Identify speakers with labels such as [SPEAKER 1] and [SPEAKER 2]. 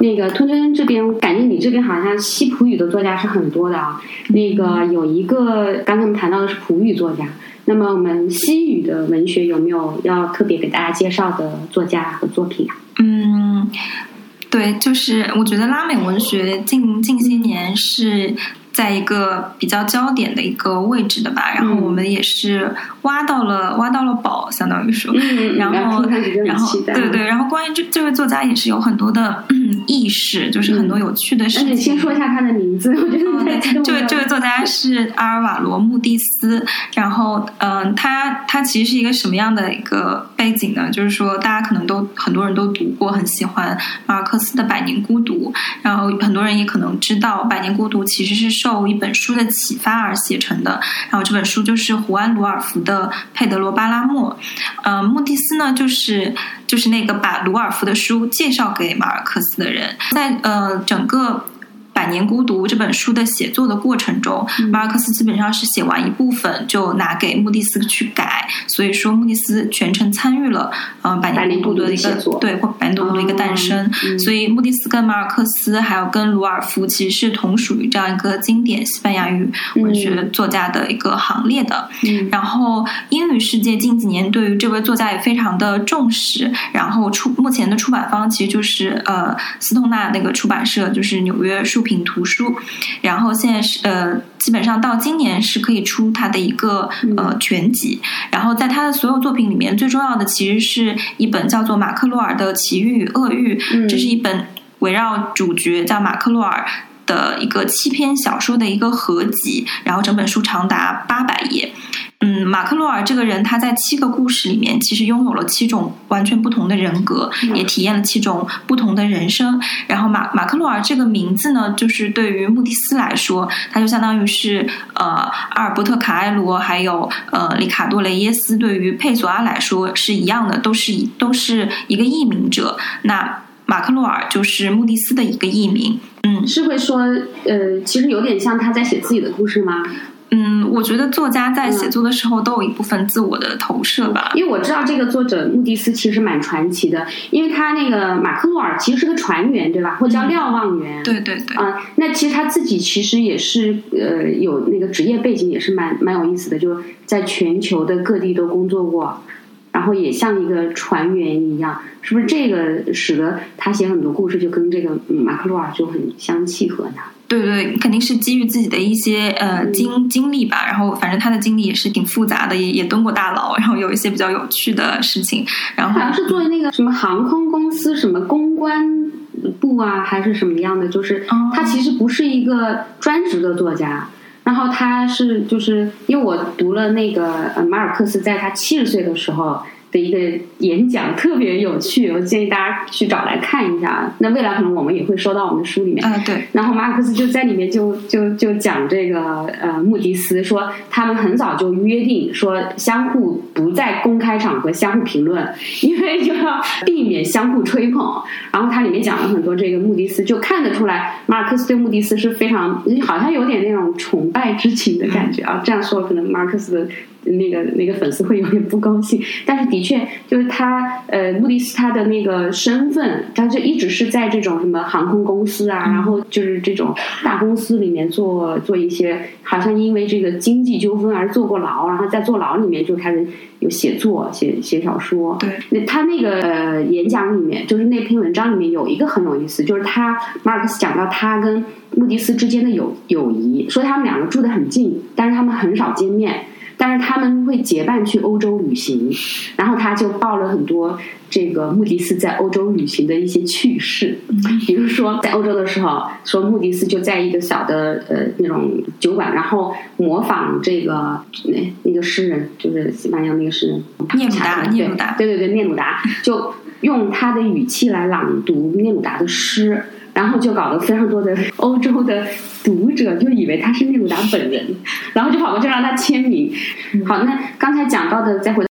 [SPEAKER 1] 那个吞吞这边，感觉你这边好像西普语的作家是很多的啊。那个有一个刚才我们谈到的是普语作家，那么我们西语的文学有没有要特别给大家介绍的作家和作品啊？
[SPEAKER 2] 嗯，对，就是我觉得拉美文学近近些年是。在一个比较焦点的一个位置的吧，然后我们也是挖到了挖到了宝，相当于说，然后然后对对，然后关于这这位作家也是有很多的意识，就是很多有趣的事情。
[SPEAKER 1] 先说一下他的名字，我觉得
[SPEAKER 2] 这位这位作家是阿尔瓦罗·穆蒂斯，然后嗯，他他其实是一个什么样的一个背景呢？就是说，大家可能都很多人都读过，很喜欢马尔克斯的《百年孤独》，然后很多人也可能知道，《百年孤独》其实是受受一本书的启发而写成的，然后这本书就是胡安·鲁尔福的《佩德罗·巴拉莫》。嗯，穆蒂斯呢，就是就是那个把鲁尔夫的书介绍给马尔克斯的人，在呃整个。《百年孤独》这本书的写作的过程中，马尔克斯基本上是写完一部分就拿给穆蒂斯去改，所以说穆蒂斯全程参与了嗯《百年孤独》的一个对《百年孤独》的一个诞生。所以穆蒂斯跟马尔克斯还有跟鲁尔夫其实是同属于这样一个经典西班牙语文学作家的一个行列的。然后英语世界近几年对于这位作家也非常的重视，然后出目前的出版方其实就是呃斯通纳那个出版社，就是纽约书。品图书，然后现在是呃，基本上到今年是可以出他的一个呃全集。然后在他的所有作品里面，最重要的其实是一本叫做《马克洛尔的奇遇与厄运》，这是一本围绕主角叫马克洛尔的一个七篇小说的一个合集。然后整本书长达八百页。嗯，马克洛尔这个人，他在七个故事里面，其实拥有了七种完全不同的人格，也体验了七种不同的人生。然后马马克洛尔这个名字呢，就是对于穆蒂斯来说，他就相当于是呃阿尔伯特卡埃罗还有呃里卡多雷耶斯对于佩索阿来说是一样的，都是一都是一个译名者。那马克洛尔就是穆蒂斯的一个译名。嗯，
[SPEAKER 1] 是会说呃，其实有点像他在写自己的故事吗？
[SPEAKER 2] 嗯，我觉得作家在写作的时候都有一部分自我的投射吧。
[SPEAKER 1] 因为我知道这个作者穆迪斯其实蛮传奇的，因为他那个马克洛尔其实是个船员，对吧？或叫瞭望员。
[SPEAKER 2] 对对对。
[SPEAKER 1] 啊，那其实他自己其实也是呃有那个职业背景，也是蛮蛮有意思的，就在全球的各地都工作过，然后也像一个船员一样，是不是这个使得他写很多故事就跟这个马克洛尔就很相契合呢？
[SPEAKER 2] 对对，肯定是基于自己的一些呃经经历吧。然后反正他的经历也是挺复杂的，也也蹲过大牢，然后有一些比较有趣的事情。然后
[SPEAKER 1] 好像是作为那个什么航空公司什么公关部啊，还是什么样的？就是他其实不是一个专职的作家。然后他是就是因为我读了那个马尔克斯在他七十岁的时候。的一个演讲特别有趣，我建议大家去找来看一下。那未来可能我们也会收到我们的书里面。
[SPEAKER 2] 啊，对。
[SPEAKER 1] 然后马克思就在里面就就就讲这个呃穆迪斯说他们很早就约定说相互不在公开场合相互评论，因为就要避免相互吹捧。然后他里面讲了很多这个穆迪斯，就看得出来马尔克斯对穆迪斯是非常好像有点那种崇拜之情的感觉啊。这样说可能马尔克思的。那个那个粉丝会有点不高兴，但是的确就是他呃，穆迪斯他的那个身份，他就一直是在这种什么航空公司啊，然后就是这种大公司里面做做一些，好像因为这个经济纠纷而坐过牢，然后在坐牢里面就开始有写作、写写小说。
[SPEAKER 2] 对，
[SPEAKER 1] 那他那个呃演讲里面，就是那篇文章里面有一个很有意思，就是他马尔克斯讲到他跟穆迪斯之间的友友谊，说他们两个住得很近，但是他们很少见面。但是他们会结伴去欧洲旅行，然后他就报了很多这个穆迪斯在欧洲旅行的一些趣事，比如说在欧洲的时候，说穆迪斯就在一个小的呃那种酒馆，然后模仿这个那那个诗人，就是西班牙那个诗人
[SPEAKER 2] 聂鲁达，聂鲁达，
[SPEAKER 1] 对对对，聂鲁达。就用他的语气来朗读聂鲁达的诗。然后就搞得非常多的欧洲的读者就以为他是聂鲁达本人，然后就跑过去让他签名。好，那刚才讲到的，再回